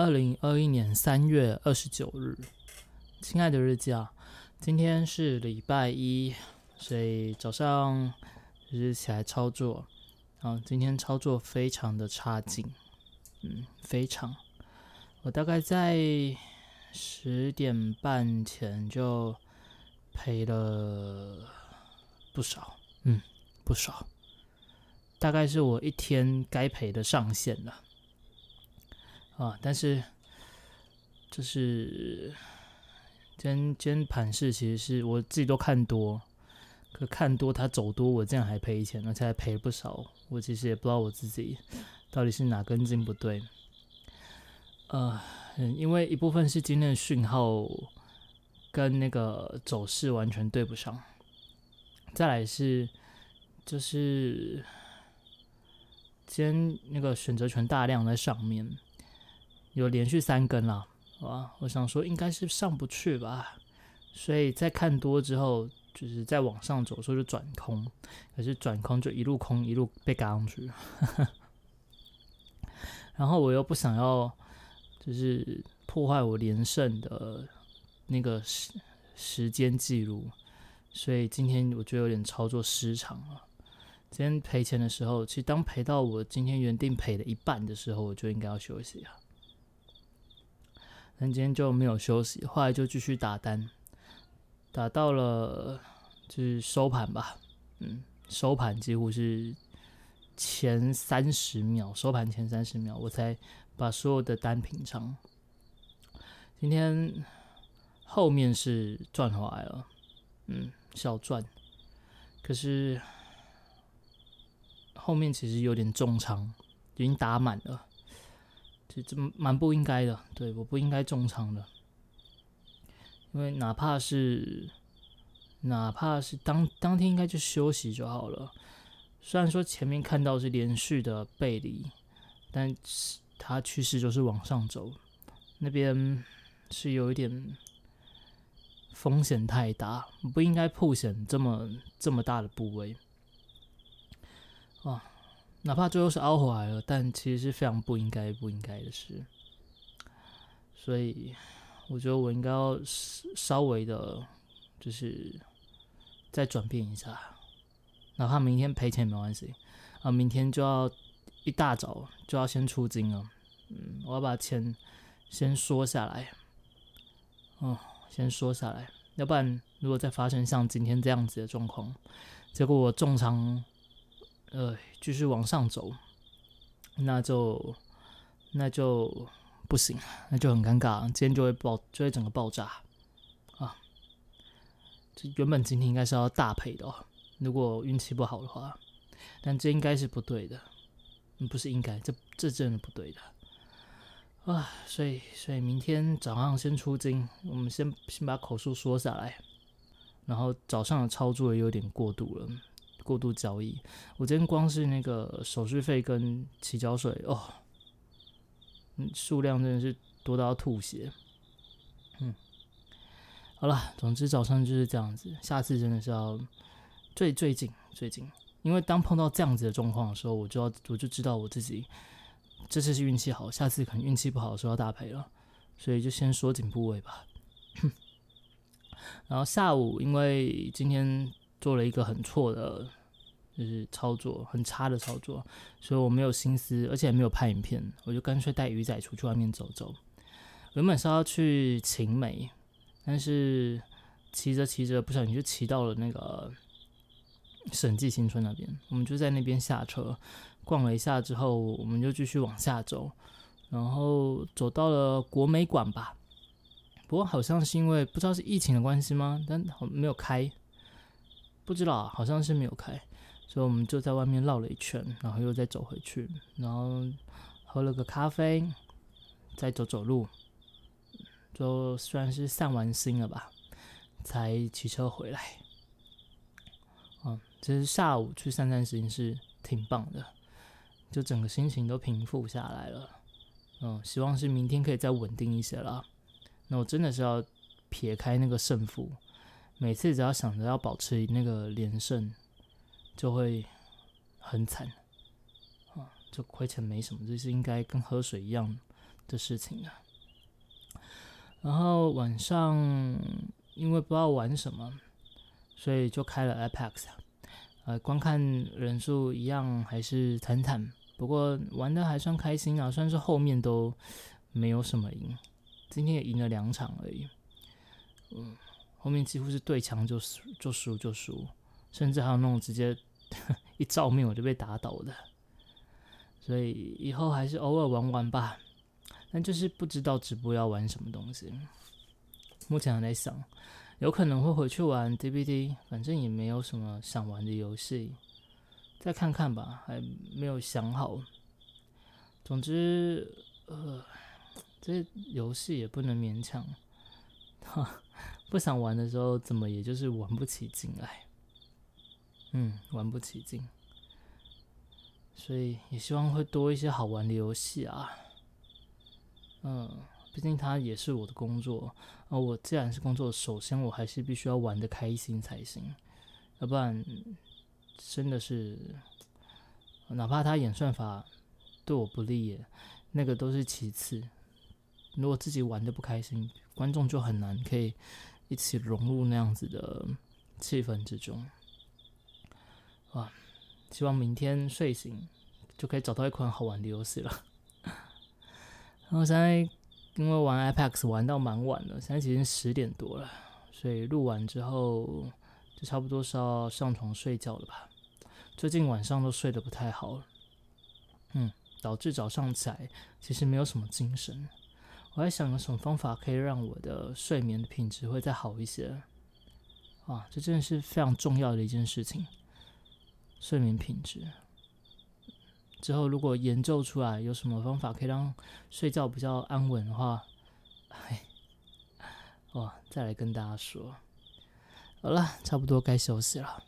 二零二一年三月二十九日，亲爱的日记啊，今天是礼拜一，所以早上就是起来操作。啊，今天操作非常的差劲，嗯，非常。我大概在十点半前就赔了不少，嗯，不少。大概是我一天该赔的上限了。啊，但是就是今天今天盘市其实是我自己都看多，可看多它走多，我这样还赔钱，而且还赔不少。我其实也不知道我自己到底是哪根筋不对。呃，因为一部分是今天的讯号跟那个走势完全对不上，再来是就是今天那个选择权大量在上面。有连续三根了，啊，我想说应该是上不去吧，所以在看多之后，就是在往上走，所以就转空，可是转空就一路空，一路被赶上去，然后我又不想要，就是破坏我连胜的那个时时间记录，所以今天我觉得有点操作失常了。今天赔钱的时候，其实当赔到我今天原定赔的一半的时候，我就应该要休息啊。但今天就没有休息，后来就继续打单，打到了就是收盘吧，嗯，收盘几乎是前三十秒，收盘前三十秒我才把所有的单平仓。今天后面是赚回来了，嗯，小赚，可是后面其实有点重仓，已经打满了。这这蛮不应该的，对，我不应该重仓的，因为哪怕是哪怕是当当天应该就休息就好了。虽然说前面看到是连续的背离，但是它趋势就是往上走，那边是有一点风险太大，不应该破险这么这么大的部位啊。哪怕最后是熬回来了，但其实是非常不应该、不应该的事。所以，我觉得我应该要稍微的，就是再转变一下。哪怕明天赔钱没关系啊，明天就要一大早就要先出金了。嗯，我要把钱先缩下来。哦，先缩下来，要不然如果再发生像今天这样子的状况，结果我重仓。呃，继续往上走，那就那就不行，那就很尴尬，今天就会爆，就会整个爆炸啊！这原本今天应该是要大赔的，哦，如果运气不好的话，但这应该是不对的，不是应该，这这真的不对的啊！所以所以明天早上先出金，我们先先把口数说下来，然后早上的操作也有点过度了。过度交易，我今天光是那个手续费跟起交税哦，嗯，数量真的是多到要吐血。嗯，好了，总之早上就是这样子，下次真的是要最最近最近，因为当碰到这样子的状况的时候，我就要我就知道我自己这次是运气好，下次可能运气不好的时候要大赔了，所以就先缩紧部位吧。然后下午因为今天。做了一个很错的，就是操作很差的操作，所以我没有心思，而且也没有拍影片，我就干脆带鱼仔出去外面走走。原本是要去晴美，但是骑着骑着不小心就骑到了那个审计新村那边，我们就在那边下车逛了一下之后，我们就继续往下走，然后走到了国美馆吧。不过好像是因为不知道是疫情的关系吗？但好没有开。不知道，好像是没有开，所以我们就在外面绕了一圈，然后又再走回去，然后喝了个咖啡，再走走路，就算是散完心了吧，才骑车回来。嗯，其实下午去散散心是挺棒的，就整个心情都平复下来了。嗯，希望是明天可以再稳定一些了。那我真的是要撇开那个胜负。每次只要想着要保持那个连胜，就会很惨啊！就亏钱没什么，就是应该跟喝水一样，的事情了。然后晚上因为不知道玩什么，所以就开了 Apex，呃，观看人数一样还是惨惨，不过玩的还算开心啊，算是后面都没有什么赢，今天也赢了两场而已，嗯，后面几乎是对墙就输就输就输，甚至还有那种直接 一照面我就被打倒的，所以以后还是偶尔玩玩吧。但就是不知道直播要玩什么东西，目前还在想，有可能会回去玩 DVD，反正也没有什么想玩的游戏，再看看吧，还没有想好。总之，呃，这游戏也不能勉强，哈，不想玩的时候，怎么也就是玩不起劲来，嗯，玩不起劲，所以也希望会多一些好玩的游戏啊。嗯，毕竟它也是我的工作，而我既然是工作，首先我还是必须要玩的开心才行，要不然真的是，哪怕他演算法对我不利，那个都是其次。如果自己玩的不开心，观众就很难可以一起融入那样子的气氛之中。啊，希望明天睡醒就可以找到一款好玩的游戏了。然后现在因为玩 iPad 玩到蛮晚了，现在已经十点多了，所以录完之后就差不多是要上床睡觉了吧。最近晚上都睡得不太好，嗯，导致早上起来其实没有什么精神。我在想有什么方法可以让我的睡眠的品质会再好一些。啊，这真的是非常重要的一件事情，睡眠品质。之后，如果研究出来有什么方法可以让睡觉比较安稳的话，哎，哇，再来跟大家说。好了，差不多该休息了。